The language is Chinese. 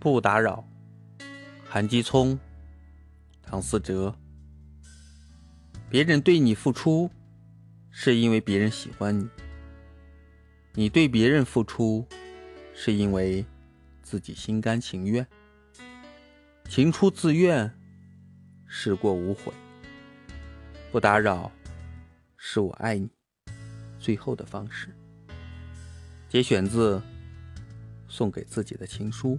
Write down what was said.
不打扰韩基聪、唐思哲。别人对你付出，是因为别人喜欢你；你对别人付出，是因为自己心甘情愿。情出自愿，事过无悔。不打扰，是我爱你。最后的方式，节选自送给自己的情书。